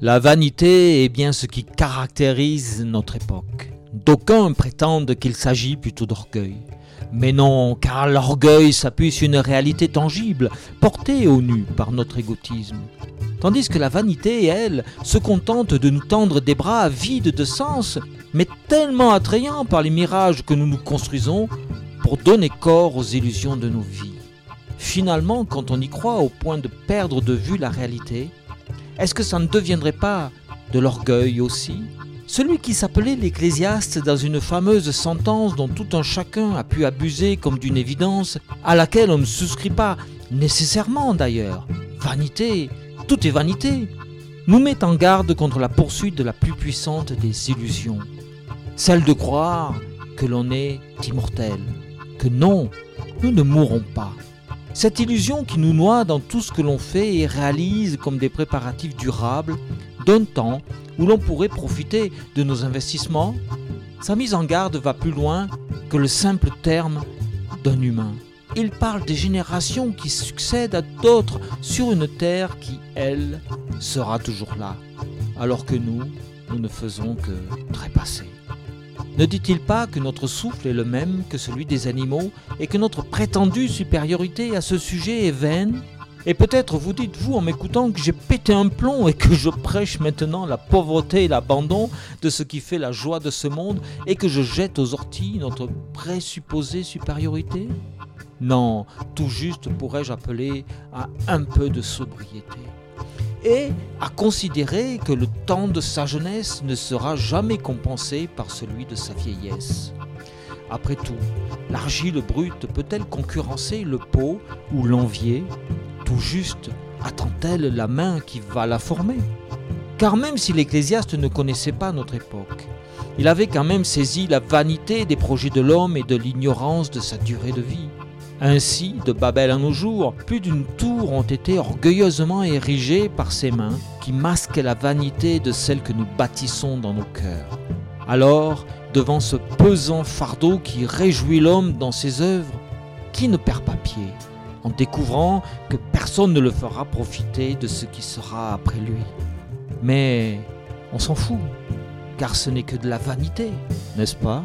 La vanité est bien ce qui caractérise notre époque. D'aucuns prétendent qu'il s'agit plutôt d'orgueil. Mais non, car l'orgueil s'appuie sur une réalité tangible, portée au nu par notre égotisme. Tandis que la vanité, elle, se contente de nous tendre des bras vides de sens, mais tellement attrayants par les mirages que nous nous construisons pour donner corps aux illusions de nos vies. Finalement, quand on y croit au point de perdre de vue la réalité, est-ce que ça ne deviendrait pas de l'orgueil aussi? Celui qui s'appelait l'Ecclésiaste dans une fameuse sentence dont tout un chacun a pu abuser comme d'une évidence, à laquelle on ne souscrit pas, nécessairement d'ailleurs. Vanité, tout est vanité, nous met en garde contre la poursuite de la plus puissante des illusions, celle de croire que l'on est immortel, que non, nous ne mourrons pas. Cette illusion qui nous noie dans tout ce que l'on fait et réalise comme des préparatifs durables d'un temps où l'on pourrait profiter de nos investissements, sa mise en garde va plus loin que le simple terme d'un humain. Il parle des générations qui succèdent à d'autres sur une terre qui, elle, sera toujours là, alors que nous, nous ne faisons que trépasser. Ne dit-il pas que notre souffle est le même que celui des animaux et que notre prétendue supériorité à ce sujet est vaine? Et peut-être vous dites-vous en m'écoutant que j'ai pété un plomb et que je prêche maintenant la pauvreté et l'abandon de ce qui fait la joie de ce monde et que je jette aux orties notre présupposée supériorité? Non, tout juste pourrais-je appeler à un peu de sobriété et à considérer que le temps de sa jeunesse ne sera jamais compensé par celui de sa vieillesse. Après tout, l'argile brute peut-elle concurrencer le pot ou l'envier? Tout juste attend-elle la main qui va la former? Car même si l'ecclésiaste ne connaissait pas notre époque, il avait quand même saisi la vanité des projets de l'homme et de l'ignorance de sa durée de vie. Ainsi, de Babel à nos jours, plus d'une tour ont été orgueilleusement érigées par ses mains, qui masquent la vanité de celle que nous bâtissons dans nos cœurs. Alors, devant ce pesant fardeau qui réjouit l'homme dans ses œuvres, qui ne perd pas pied, en découvrant que personne ne le fera profiter de ce qui sera après lui? Mais on s'en fout, car ce n'est que de la vanité, n'est-ce pas?